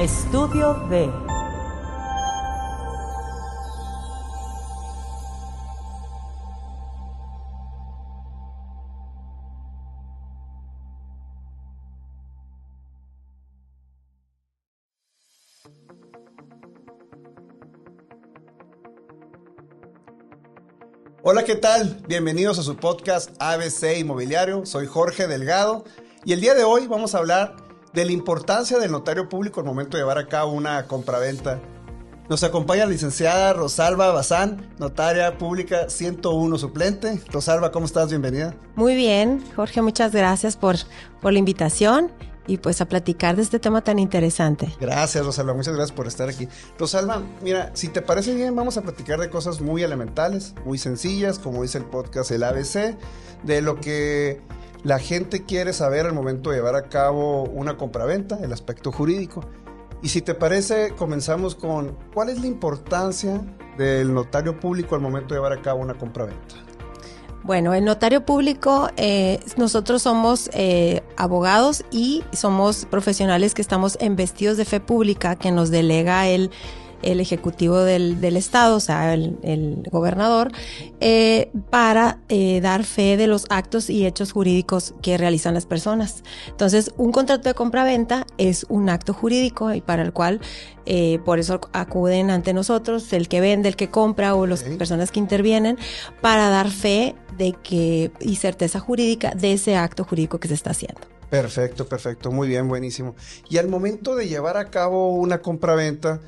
Estudio B. Hola, ¿qué tal? Bienvenidos a su podcast ABC Inmobiliario. Soy Jorge Delgado y el día de hoy vamos a hablar de la importancia del notario público al momento de llevar a cabo una compraventa. Nos acompaña la licenciada Rosalba Bazán, notaria pública 101 suplente. Rosalba, ¿cómo estás? Bienvenida. Muy bien, Jorge, muchas gracias por, por la invitación y pues a platicar de este tema tan interesante. Gracias, Rosalba, muchas gracias por estar aquí. Rosalba, mira, si te parece bien, vamos a platicar de cosas muy elementales, muy sencillas, como dice el podcast El ABC, de lo que la gente quiere saber al momento de llevar a cabo una compraventa, el aspecto jurídico. Y si te parece, comenzamos con cuál es la importancia del notario público al momento de llevar a cabo una compraventa. Bueno, el notario público, eh, nosotros somos eh, abogados y somos profesionales que estamos en vestidos de fe pública que nos delega el el ejecutivo del, del Estado, o sea, el, el gobernador, eh, para eh, dar fe de los actos y hechos jurídicos que realizan las personas. Entonces, un contrato de compra-venta es un acto jurídico y para el cual, eh, por eso acuden ante nosotros, el que vende, el que compra o las personas que intervienen, para dar fe de que y certeza jurídica de ese acto jurídico que se está haciendo. Perfecto, perfecto, muy bien, buenísimo. Y al momento de llevar a cabo una compraventa,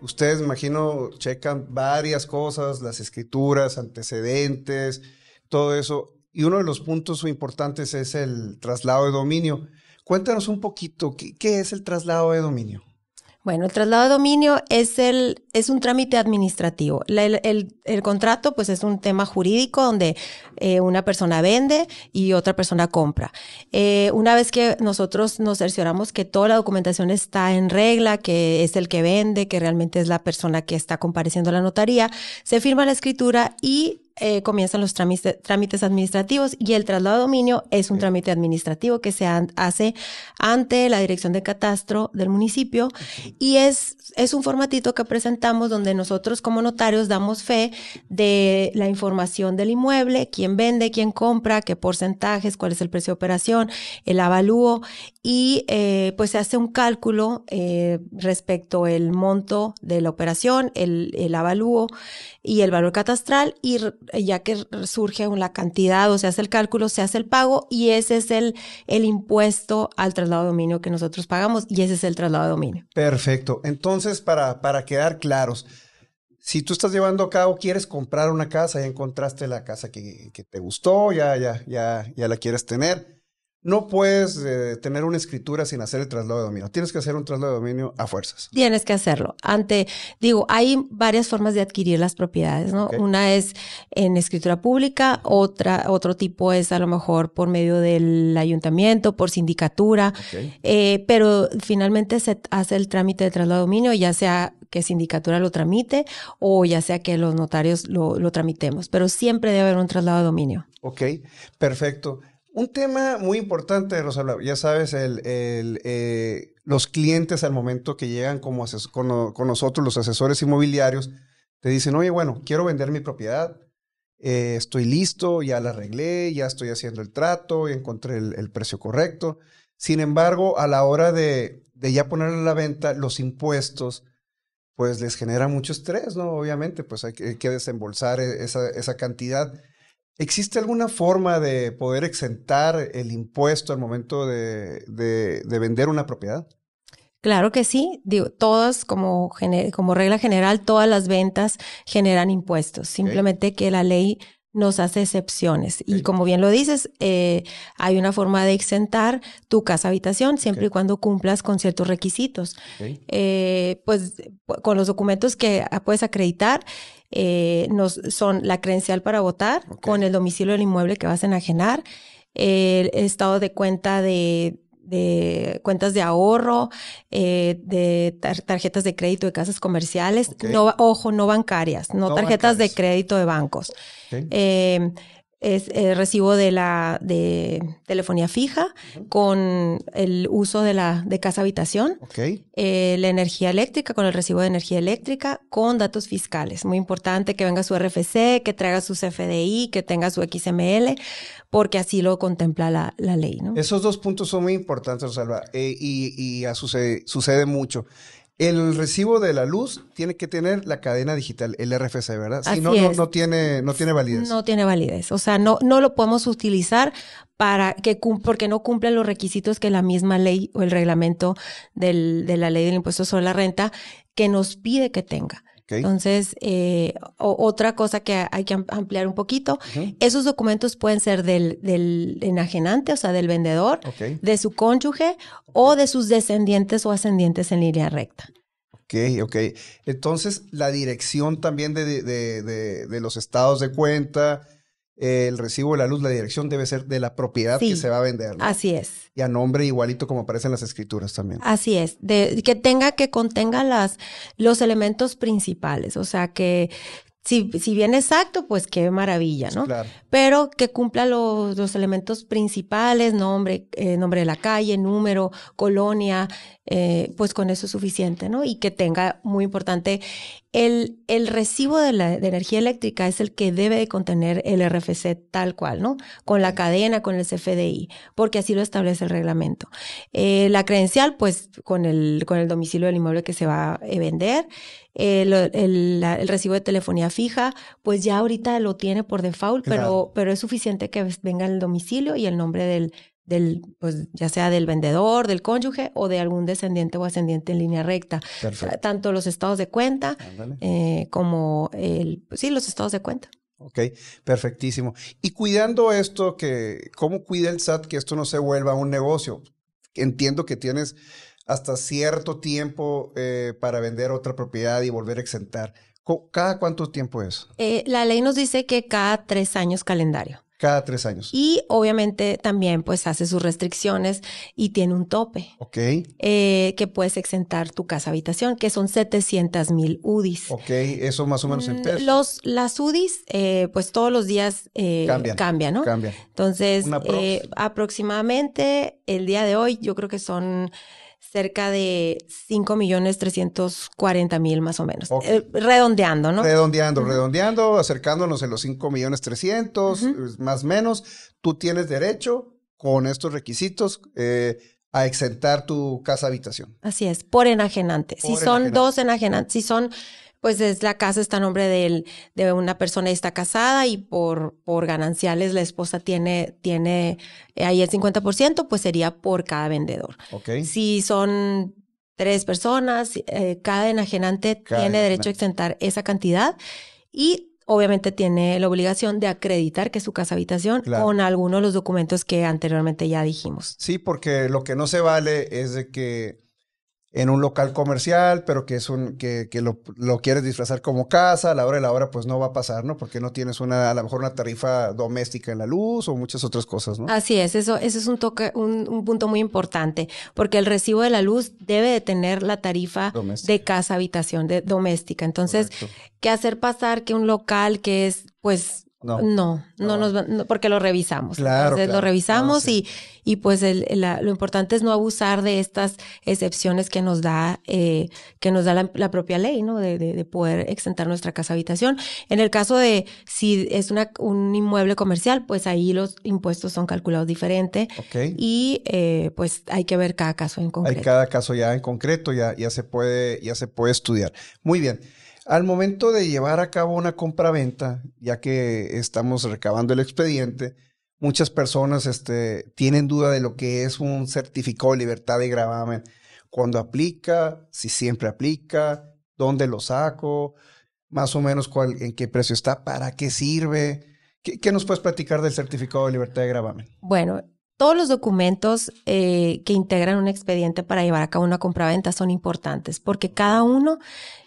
Ustedes, imagino, checan varias cosas, las escrituras, antecedentes, todo eso. Y uno de los puntos importantes es el traslado de dominio. Cuéntanos un poquito, ¿qué, qué es el traslado de dominio? Bueno, el traslado de dominio es, el, es un trámite administrativo. el, el, el, contrato, pues, es un tema jurídico donde eh, una persona vende y otra persona compra. Eh, una vez que nosotros nos cercioramos que toda la documentación está en regla, que es el que vende, que realmente es la persona que está compareciendo a la notaría, se firma la escritura y eh, comienzan los trámites, trámites, administrativos y el traslado de dominio es un trámite administrativo que se hace ante la dirección de catastro del municipio y es, es un formatito que presentamos donde nosotros como notarios damos fe de la información del inmueble, quién vende, quién compra, qué porcentajes, cuál es el precio de operación, el avalúo y eh, pues se hace un cálculo eh, respecto el monto de la operación, el, el avalúo y el valor catastral y ya que surge la cantidad o se hace el cálculo, se hace el pago y ese es el, el impuesto al traslado de dominio que nosotros pagamos y ese es el traslado de dominio. Perfecto. Entonces, para, para quedar claros, si tú estás llevando a cabo, quieres comprar una casa, ya encontraste la casa que, que te gustó, ya, ya, ya, ya la quieres tener no puedes eh, tener una escritura sin hacer el traslado de dominio. Tienes que hacer un traslado de dominio a fuerzas. Tienes que hacerlo. Ante, digo, hay varias formas de adquirir las propiedades, ¿no? Okay. Una es en escritura pública, otra, otro tipo es a lo mejor por medio del ayuntamiento, por sindicatura, okay. eh, pero finalmente se hace el trámite de traslado de dominio, ya sea que sindicatura lo tramite o ya sea que los notarios lo, lo tramitemos, pero siempre debe haber un traslado de dominio. Ok, perfecto. Un tema muy importante, Rosalba, ya sabes, eh, los clientes al momento que llegan como con, nosotros, los asesores inmobiliarios, te dicen, oye, bueno, quiero vender mi propiedad, eh, estoy listo, ya la arreglé, ya estoy haciendo el trato, y encontré el, precio correcto. Sin embargo, a la hora de, de ya ponerle a la venta, los impuestos, pues les genera mucho estrés, ¿no? Obviamente, pues hay que, desembolsar esa, esa cantidad. ¿Existe alguna forma de poder exentar el impuesto al momento de, de, de vender una propiedad? Claro que sí, digo, todas como, como regla general, todas las ventas generan impuestos, simplemente okay. que la ley nos hace excepciones. Okay. Y como bien lo dices, eh, hay una forma de exentar tu casa habitación siempre okay. y cuando cumplas con ciertos requisitos. Eh, pues con los documentos que puedes acreditar, eh, nos, son la credencial para votar, con el domicilio del inmueble que vas a enajenar, el estado de cuenta de, de cuentas de ahorro, eh, de tar tarjetas de crédito de casas comerciales, okay. no, ojo, no bancarias, no, no tarjetas bancarias. de crédito de bancos. Okay. Eh, es el recibo de la de telefonía fija con el uso de la de casa habitación, Ok. eh, la energía eléctrica con el recibo de energía eléctrica con datos fiscales. Muy importante que venga su RFC, que traiga su CFDI, que tenga su XML, porque así lo contempla la, la ley, ¿no? Esos dos puntos son muy importantes, Rosalba, eh, y, y sucede, sucede mucho. El recibo de la luz tiene que tener la cadena digital, el RFC, ¿verdad? Si Así no, no, no tiene, no tiene validez. No tiene validez. O sea, no, no lo podemos utilizar para que porque no cumple los requisitos que la misma ley o el reglamento del- de la ley del impuesto sobre la renta que nos pide que tenga. Entonces, eh, o- otra cosa que hay que am- ampliar un poquito, esos documentos pueden ser del, del enajenante, o sea, del vendedor, de su cónyuge o de sus descendientes o ascendientes en línea recta. ok, ok. Entonces, la dirección también de, de- de- los estados de cuenta, el recibo de la luz, la dirección debe ser de la propiedad Sí. que se va a vender. ¿no? Así es. Y a nombre igualito como aparece en las escrituras también. Así es, de, que tenga, que contenga las, los elementos principales, o sea que si, si bien exacto, pues qué maravilla, ¿no? Claro. Pero que cumpla los, los elementos principales, nombre, eh, nombre de la calle, número, colonia, eh, pues con eso es suficiente, ¿no? Y que tenga, muy importante, el, el recibo de la de energía eléctrica es el que debe de contener el RFC tal cual, ¿no? Con la cadena, con el CFDI, porque así lo establece el reglamento. Eh, la credencial, pues con el, con el domicilio del inmueble que se va a eh, vender. El, el- el recibo de telefonía fija, pues ya ahorita lo tiene por default, Claro. pero, pero es suficiente que venga el domicilio y el nombre del, del, pues ya sea del vendedor, del cónyuge o de algún descendiente o ascendiente en línea recta. Perfecto. Tanto los estados de cuenta eh, como el, pues sí, los estados de cuenta. Ok, perfectísimo. Y cuidando esto, que ¿cómo cuida el SAT que esto no se vuelva un negocio? Entiendo que tienes hasta cierto tiempo eh, para vender otra propiedad y volver a exentar. ¿Cada cuánto tiempo es? Eh, la ley nos dice que cada tres años calendario. Cada tres años. Y obviamente también pues hace sus restricciones y tiene un tope. Ok, eh, que puedes exentar tu casa habitación, que son 700 mil UDIs. ok, eso más o menos en Mm, pesos. Los, las UDIs, eh, pues todos los días eh, Cambian. cambian, ¿no? Cambia. Entonces, eh, aproximadamente el día de hoy, yo creo que son cerca de 5 millones 340 mil más o menos. Eh, redondeando, ¿no? Redondeando, redondeando, acercándonos en los 5 millones 300, más o menos. Tú tienes derecho con estos requisitos eh, a exentar tu casa habitación. Así es, por enajenante. si son enajenante. dos enajenantes, si son, pues es la casa está a nombre del, de una persona está casada y por, por gananciales la esposa tiene, tiene eh, ahí el 50%, pues sería por cada vendedor. Ok. Si son tres personas, eh, cada enajenante Cada tiene derecho a exentar esa cantidad y obviamente tiene la obligación de acreditar que es su casa habitación Claro. con alguno de los documentos que anteriormente ya dijimos. Sí, porque lo que no se vale es de que en un local comercial, pero que es un que, que lo, lo quieres disfrazar como casa, a la hora de la hora pues no va a pasar, ¿no? Porque no tienes una a lo mejor una tarifa doméstica en la luz o muchas otras cosas, ¿no? Así es, eso, ese es un toque, un, un punto muy importante, porque el recibo de la luz debe de tener la tarifa Doméstica. de casa habitación de doméstica. Entonces, Correcto. ¿qué hacer pasar que un local que es, pues, No. no, no, No. nos va- no, porque lo revisamos. Claro, Entonces claro. lo revisamos sí. y, y pues el- la- lo importante es no abusar de estas excepciones que nos da, eh, que nos da la, la propia ley, ¿no? De, de- de poder exentar nuestra casa habitación. En el caso de si es una, un inmueble comercial, pues ahí los impuestos son calculados diferente Ok. y eh, pues hay que ver cada caso en Hay concreto. cada caso ya en concreto, ya, ya se puede, ya se puede estudiar. Muy bien. Al momento de llevar a cabo una compra-venta, ya que estamos recabando el expediente, muchas personas este, tienen duda de lo que es un certificado de libertad de gravamen. Cuando aplica, si siempre aplica, dónde lo saco, más o menos cuál, en qué precio está, para qué sirve. ¿Qué, qué nos puedes platicar del certificado de libertad de gravamen? Bueno, todos los documentos eh, que integran un expediente para llevar a cabo una compraventa son importantes porque cada uno,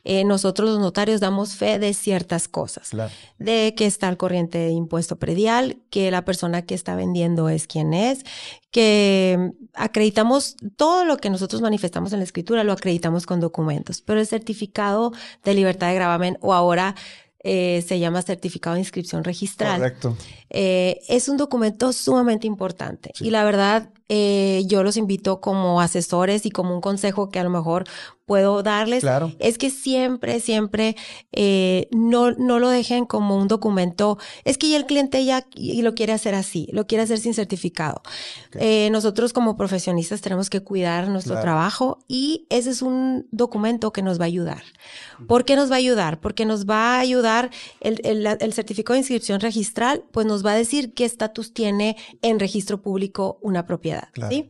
eh, nosotros los notarios damos fe de ciertas cosas. Claro. De que está al corriente de impuesto predial, que la persona que está vendiendo es quien es, que acreditamos todo lo que nosotros manifestamos en la escritura, lo acreditamos con documentos. Pero el certificado de libertad de gravamen o ahora eh, se llama certificado de inscripción registral. Correcto. Eh, es un documento sumamente importante y la verdad eh, yo los invito como asesores y como un consejo que a lo mejor puedo darles Claro. es que siempre, siempre eh, no, no lo dejen como un documento. Es que ya el cliente ya y lo quiere hacer así, lo quiere hacer sin certificado. Eh, nosotros como profesionistas tenemos que cuidar nuestro Claro. trabajo y ese es un documento que nos va a ayudar. ¿Por qué nos va a ayudar? Porque nos va a ayudar el, el- el certificado de inscripción registral, pues nos va a decir qué estatus tiene en registro público una propiedad. Claro. ¿sí?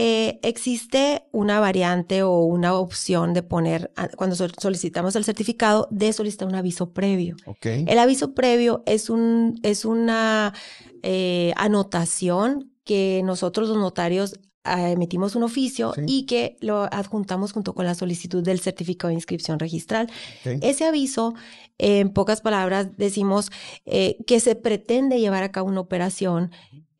Eh, existe una variante o una opción de poner, cuando sol- solicitamos el certificado, de solicitar un aviso previo. Ok. El aviso previo es, un, es una eh, anotación que nosotros los notarios emitimos un oficio Sí. y que lo adjuntamos junto con la solicitud del certificado de inscripción registral. Ese aviso, en pocas palabras, decimos eh, que se pretende llevar a cabo una operación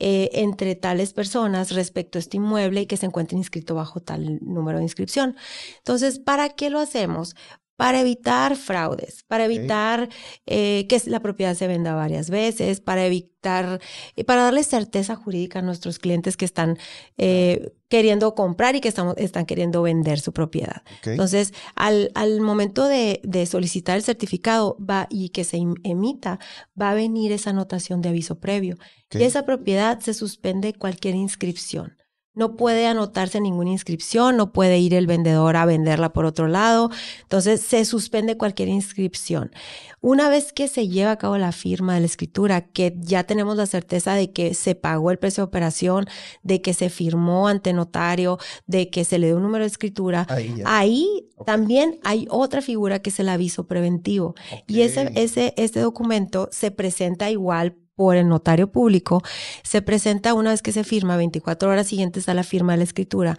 eh, entre tales personas respecto a este inmueble y que se encuentre inscrito bajo tal número de inscripción. Entonces, ¿para qué lo hacemos? Para evitar fraudes, para evitar eh, que la propiedad se venda varias veces, para evitar, y para darle certeza jurídica a nuestros clientes que están eh, queriendo comprar y que estamos, están queriendo vender su propiedad. Entonces, al, al momento de, de solicitar el certificado va, y que se em- emita, va a venir esa anotación de aviso previo. Y esa propiedad se suspende cualquier inscripción. No puede anotarse ninguna inscripción, no puede ir el vendedor a venderla por otro lado. Entonces, se suspende cualquier inscripción. Una vez que se lleva a cabo la firma de la escritura, que ya tenemos la certeza de que se pagó el precio de operación, de que se firmó ante notario, de que se le dio un número de escritura, Ahí también hay otra figura que es el aviso preventivo. Y ese, ese, este documento se presenta igual por el notario público, se presenta una vez que se firma, 24 horas siguientes a la firma de la escritura.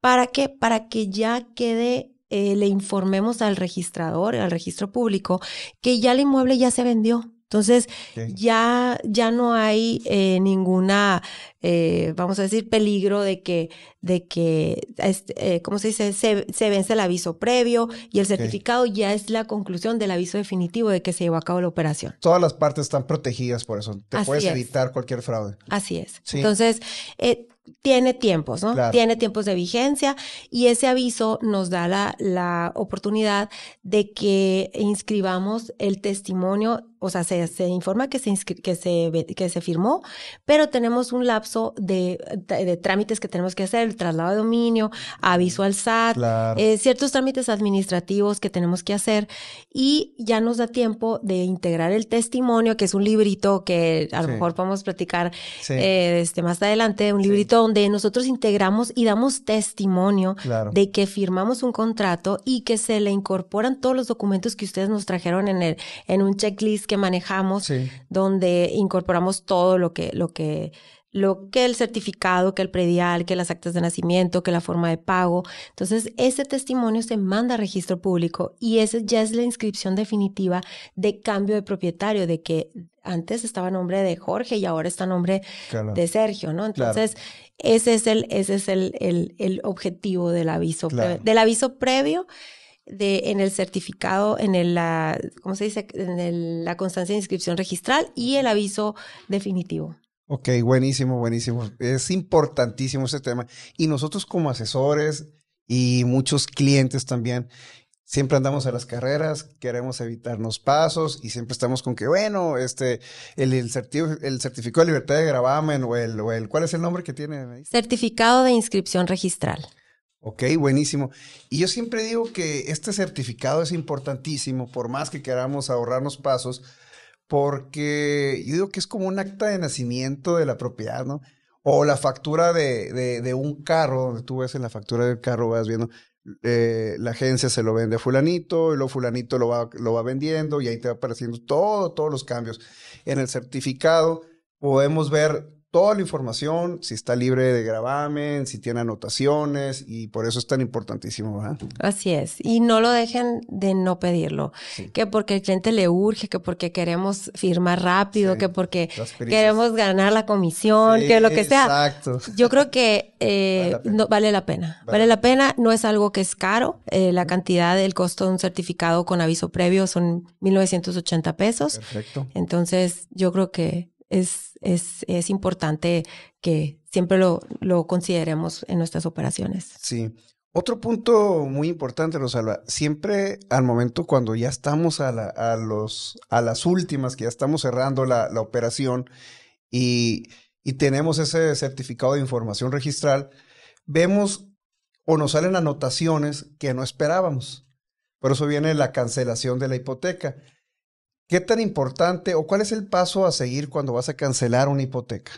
¿Para qué? Para que ya quede, eh, le informemos al registrador, al registro público, que ya el inmueble ya se vendió. Entonces, ya, ya no hay eh, ninguna, eh, vamos a decir, peligro de que, de que, este, eh, ¿cómo se dice? Se, se vence el aviso previo y el certificado ya es la conclusión del aviso definitivo de que se llevó a cabo la operación. Todas las partes están protegidas por eso. Te Así puedes es. evitar cualquier fraude. Así es. Sí. Entonces, eh, tiene tiempos, ¿no? Claro. Tiene tiempos de vigencia y ese aviso nos da la, la oportunidad de que inscribamos el testimonio, o sea, se, se informa que se, que, se, que se firmó, pero tenemos un lapso de, de, de trámites que tenemos que hacer, el traslado de dominio, aviso al SAT, Claro. eh, ciertos trámites administrativos que tenemos que hacer y ya nos da tiempo de integrar el testimonio, que es un librito que a lo Sí. mejor podemos platicar sí, eh, este, más adelante, un Sí. Donde nosotros integramos y damos testimonio claro. de que firmamos un contrato y que se le incorporan todos los documentos que ustedes nos trajeron en el, en un checklist que manejamos, Sí. donde incorporamos todo lo que, lo que, lo que el certificado, que el predial, que las actas de nacimiento, que la forma de pago. Entonces, ese testimonio se manda a registro público y ese ya es la inscripción definitiva de cambio de propietario, de que antes estaba a nombre de Jorge y ahora está a nombre claro. de Sergio, ¿no? Claro. Entonces, ese es el, ese es el, el, el objetivo del aviso, Claro. del aviso previo de, en el certificado, en el, la, ¿cómo se dice? En el- la constancia de inscripción registral y el aviso definitivo. Ok, buenísimo, buenísimo. Es importantísimo ese tema. Y nosotros como asesores y muchos clientes también, siempre andamos a las carreras, queremos evitarnos pasos y siempre estamos con que, bueno, este, el, el, certi- el certificado de libertad de gravamen o el, o el, ¿cuál es el nombre que tiene ahí? Certificado de inscripción registral. Ok, buenísimo. Y yo siempre digo que este certificado es importantísimo, por más que queramos ahorrarnos pasos, porque yo digo que es como un acta de nacimiento de la propiedad, ¿no? O la factura de, de, un carro, donde tú ves en la factura del carro, vas viendo, eh, la agencia se lo vende a fulanito, y luego fulanito lo va, lo va vendiendo, y ahí te va apareciendo todo, todos los cambios. En el certificado podemos ver toda la información, si está libre de gravamen, si tiene anotaciones, y por eso es tan importantísimo, ¿verdad? Así es. Y no lo dejen de no pedirlo. Que porque el cliente le urge, que porque queremos firmar rápido, que porque queremos ganar la comisión, que lo que sea. Exacto. Yo creo que eh, vale, la no, vale la pena. Vale, la pena. No es algo que es caro. Eh, la cantidad, el costo de un certificado con aviso previo son 1.980 pesos. Perfecto. Entonces, yo creo que es, es, es importante que siempre lo, lo consideremos en nuestras operaciones. Sí. Otro punto muy importante, Rosalba, siempre al momento cuando ya estamos a, la, a, los, a las últimas, que ya estamos cerrando la, la operación y, y, tenemos ese certificado de información registral, vemos o nos salen anotaciones que no esperábamos. Por eso viene la cancelación de la hipoteca. ¿Qué tan importante o cuál es el paso a seguir cuando vas a cancelar una hipoteca?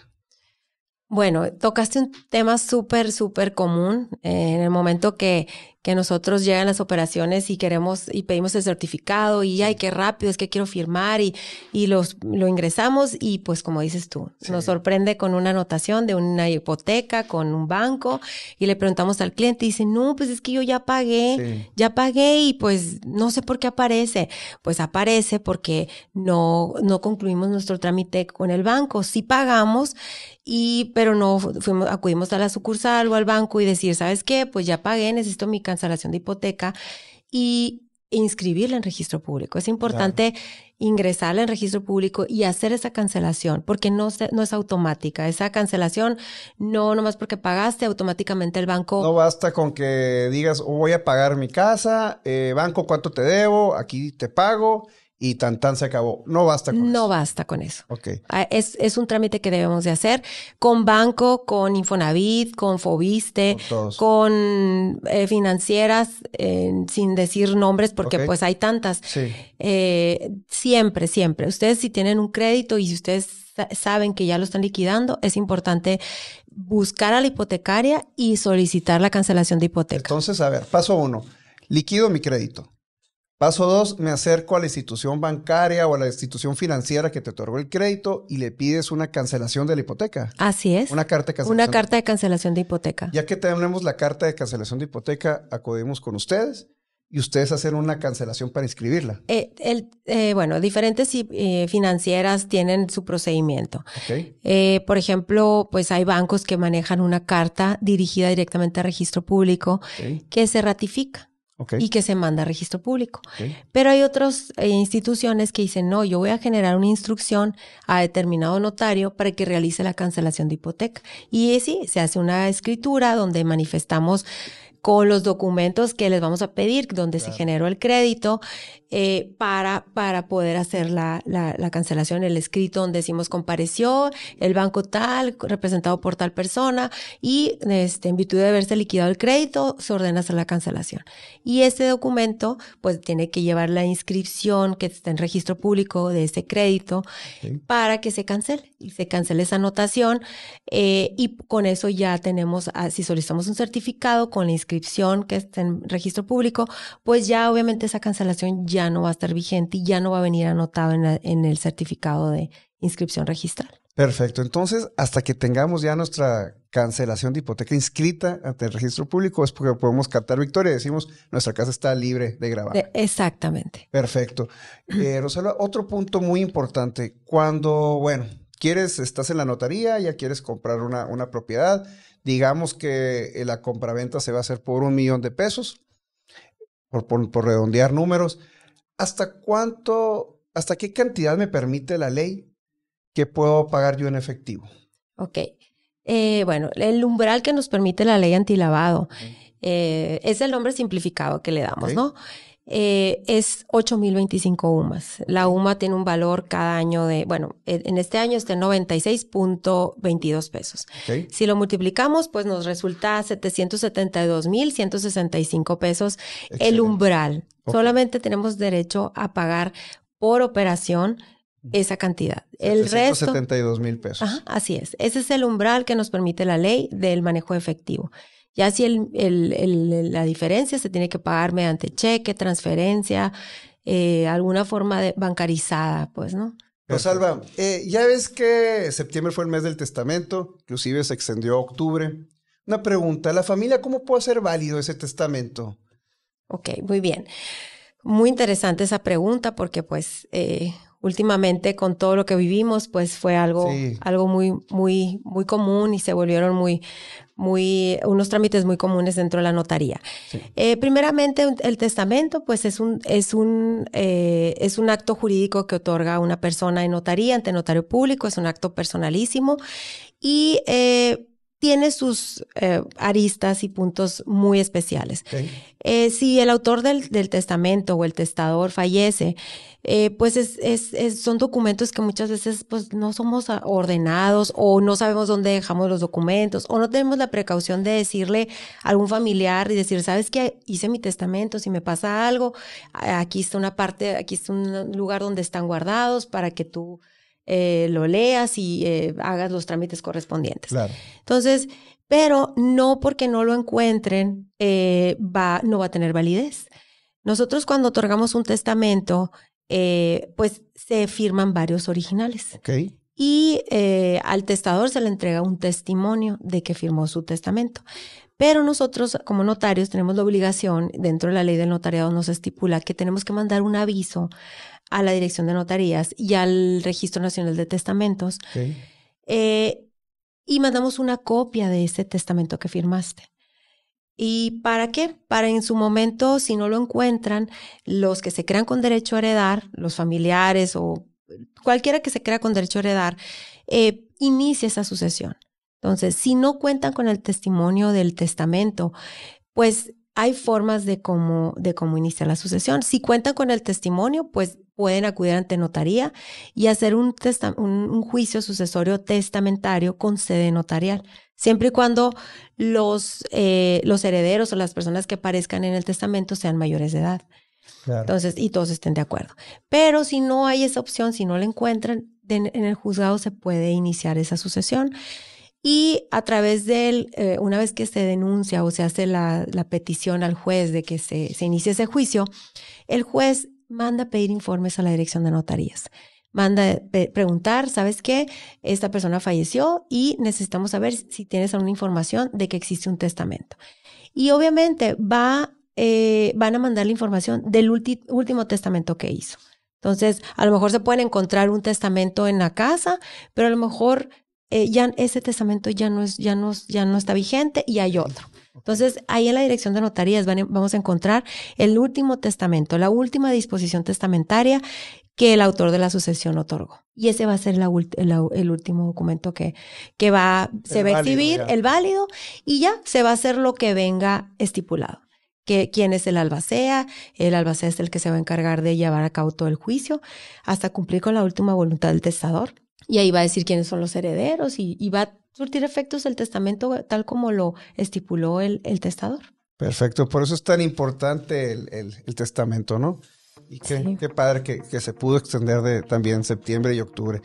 Bueno, tocaste un tema súper, súper común eh, en el momento que que nosotros llegan las operaciones y queremos y pedimos el certificado y ay, qué rápido, es que quiero firmar y, y los, lo ingresamos y pues como dices tú, nos sorprende con una anotación de una hipoteca con un banco y le preguntamos al cliente y dice, no, pues es que yo ya pagué, ya pagué y pues no sé por qué aparece. Pues aparece porque no, no concluimos nuestro trámite con el banco. Sí pagamos y, pero no fuimos, acudimos a la sucursal o al banco y decir, ¿sabes qué? Pues ya pagué, necesito mi cancelación de hipoteca y inscribirla en registro público. Es importante ingresarla en registro público y hacer esa cancelación, porque no, no es automática. Esa cancelación, no nomás porque pagaste, automáticamente el banco... No basta con que digas, oh, voy a pagar mi casa, eh, banco, ¿cuánto te debo? Aquí te pago y tan tan se acabó. No basta con no eso. No basta con eso. Ok. Ah, es, es, un trámite que debemos de hacer con banco, con Infonavit, con Fobiste, con, eh, financieras, sin decir nombres porque pues hay tantas. Sí. Eh, siempre, siempre. Ustedes si tienen un crédito y si ustedes saben que ya lo están liquidando, es importante buscar a la hipotecaria y solicitar la cancelación de hipoteca. Entonces, a ver, paso uno, liquido mi crédito. Paso dos, me acerco a la institución bancaria o a la institución financiera que te otorgó el crédito y le pides una cancelación de la hipoteca. Así es. Una carta de cancelación. Una carta de cancelación de hipoteca. Ya que tenemos la carta de cancelación de hipoteca, acudimos con ustedes y ustedes hacen una cancelación para inscribirla. Eh, el, eh, bueno, diferentes eh, financieras tienen su procedimiento. Okay. por ejemplo, pues hay bancos que manejan una carta dirigida directamente a registro público que se ratifica y que se manda a registro público. Pero hay otras eh, instituciones que dicen, no, yo voy a generar una instrucción a determinado notario para que realice la cancelación de hipoteca. Y sí, se hace una escritura donde manifestamos con los documentos que les vamos a pedir, donde se generó el crédito, eh, para, para poder hacer la, la, la, cancelación, el escrito donde decimos compareció el banco tal, representado por tal persona, y este, en virtud de haberse liquidado el crédito, se ordena hacer la cancelación. Y este documento, pues tiene que llevar la inscripción que está en registro público de ese crédito para que se cancele, y se cancele esa anotación, eh, y con eso ya tenemos, ah, si solicitamos un certificado con la inscripción, que está en registro público, pues ya obviamente esa cancelación ya no va a estar vigente y ya no va a venir anotado en, el certificado de inscripción registral. Perfecto. Entonces, hasta que tengamos ya nuestra cancelación de hipoteca inscrita ante el registro público, es porque podemos captar victoria y decimos nuestra casa está libre de grabar. exactamente. Perfecto. Eh, Rosalba, otro punto muy importante. Cuando, bueno, quieres, estás en la notaría, ya quieres comprar una, una propiedad, Digamos que eh, la compraventa se va a hacer por un millón de pesos, por, por, redondear números. ¿Hasta cuánto, hasta qué cantidad me permite la ley que puedo pagar yo en efectivo? Ok. Eh, bueno, el umbral que nos permite la ley antilavado eh, es el nombre simplificado que le damos, ¿no? Eh, es 8.025 UMAS. La UMA tiene un valor cada año de, bueno, en este año está en 96.22 pesos. Si lo multiplicamos, pues nos resulta 772.165 pesos el umbral. Solamente tenemos derecho a pagar por operación esa cantidad. El resto. 72 mil pesos. así es. Ese es el umbral que nos permite la ley del manejo efectivo. Ya si el, el, la diferencia se tiene que pagar mediante cheque, transferencia, eh, alguna forma de bancarizada, pues, ¿no? Rosalba, eh, ya ves que septiembre fue el mes del testamento, inclusive se extendió a octubre. Una pregunta, ¿la familia cómo puede hacer válido ese testamento? Ok, muy bien. Muy interesante esa pregunta porque pues eh, últimamente con todo lo que vivimos pues fue algo, algo muy, muy, muy común y se volvieron muy, muy, unos trámites muy comunes dentro de la notaría. Eh, primeramente, el testamento, pues es un, es un, eh, es un acto jurídico que otorga una persona en notaría ante notario público, es un acto personalísimo y eh, tiene sus eh, aristas y puntos muy especiales. Eh, si el autor del, testamento o el testador fallece, eh, pues es, son documentos que muchas veces pues, no somos ordenados o no sabemos dónde dejamos los documentos o no tenemos la precaución de decirle a algún familiar y decir, sabes que hice mi testamento, si me pasa algo, aquí está una parte, aquí está un lugar donde están guardados para que tú eh, lo leas y eh, hagas los trámites correspondientes. Claro. Entonces, pero no porque no lo encuentren, eh, va, no va a tener validez. Nosotros cuando otorgamos un testamento, pues se firman varios originales. Okay. Y al testador se le entrega un testimonio de que firmó su testamento. Pero nosotros, como notarios, tenemos la obligación, dentro de la ley del notariado nos estipula que tenemos que mandar un aviso a la Dirección de Notarías y al Registro Nacional de Testamentos. Eh, y mandamos una copia de ese testamento que firmaste. ¿Y para qué? Para en su momento, si no lo encuentran, los que se crean con derecho a heredar, los familiares o cualquiera que se crea con derecho a heredar, eh, inicie esa sucesión. Entonces, si no cuentan con el testimonio del testamento, pues hay formas de cómo, de cómo iniciar la sucesión. Si cuentan con el testimonio, pues pueden acudir ante notaría y hacer un, un, juicio sucesorio testamentario con sede notarial, siempre y cuando los, eh, los herederos o las personas que aparezcan en el testamento sean mayores de edad. Entonces, y todos estén de acuerdo. Pero si no hay esa opción, si no la encuentran, en el juzgado se puede iniciar esa sucesión. Y a través de él, eh, una vez que se denuncia o se hace la, la petición al juez de que se, se, inicie ese juicio, el juez manda pedir informes a la dirección de notarías. Manda preguntar, ¿sabes qué? Esta persona falleció y necesitamos saber si tienes alguna información de que existe un testamento. Y obviamente va, eh, van a mandar la información del último testamento que hizo. Entonces, a lo mejor se pueden encontrar un testamento en la casa, pero a lo mejor eh, ya ese testamento ya no, es, ya, no, ya no está vigente y hay otro. Entonces, ahí en la dirección de notarías vamos a encontrar el último testamento, la última disposición testamentaria que el autor de la sucesión otorgó. Y ese va a ser el, último documento que, que va, se va a exhibir, el válido, y ya se va a hacer lo que venga estipulado. Que, quién es el albacea, el albacea es el que se va a encargar de llevar a cabo todo el juicio hasta cumplir con la última voluntad del testador. Y ahí va a decir quiénes son los herederos y, y va surtir efectos el testamento tal como lo estipuló el, el testador. Perfecto, por eso es tan importante el, el, testamento, ¿no? Y qué, qué padre que, que, se pudo extender de también septiembre y octubre.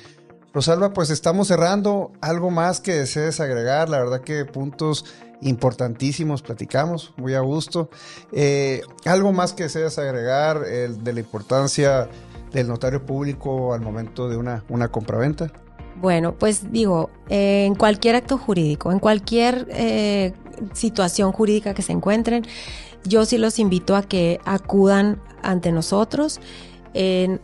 Rosalba, pues estamos cerrando. ¿Algo más que desees agregar? La verdad que puntos importantísimos platicamos, muy a gusto. Eh, ¿Algo más que desees agregar el, de la importancia del notario público al momento de una, una compraventa? Bueno, pues digo, en cualquier acto jurídico, en cualquier eh, situación jurídica que se encuentren, yo sí los invito a que acudan ante nosotros.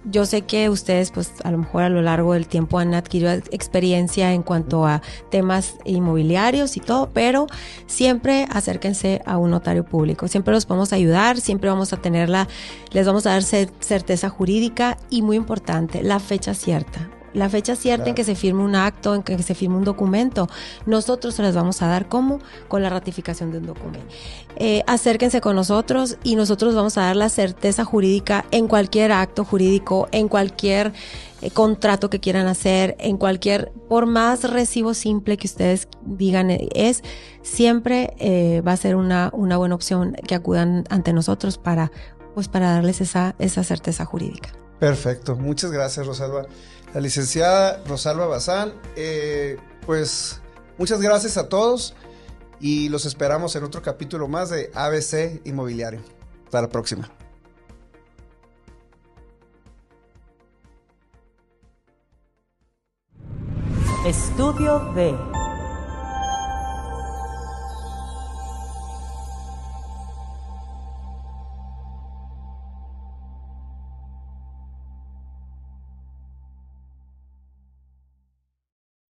yo sé que ustedes, pues a lo mejor a lo largo del tiempo han adquirido experiencia en cuanto a temas inmobiliarios y todo, pero siempre acérquense a un notario público. Siempre los podemos ayudar, siempre vamos a tenerla, les vamos a dar certeza jurídica y muy importante, la fecha cierta la fecha cierta en que se firme un acto, en que se firme un documento, nosotros se las vamos a dar como con la ratificación de un documento. Eh, acérquense con nosotros y nosotros vamos a dar la certeza jurídica en cualquier acto jurídico, en cualquier eh, contrato que quieran hacer, en cualquier, por más recibo simple que ustedes digan eh, es, siempre va a ser una, una buena opción que acudan ante nosotros para, pues para darles esa, esa certeza jurídica. Perfecto, muchas gracias Rosalba la licenciada Rosalba Bazán. Eh, pues muchas gracias a todos y los esperamos en otro capítulo más de ABC Inmobiliario. Hasta la próxima. Estudio B.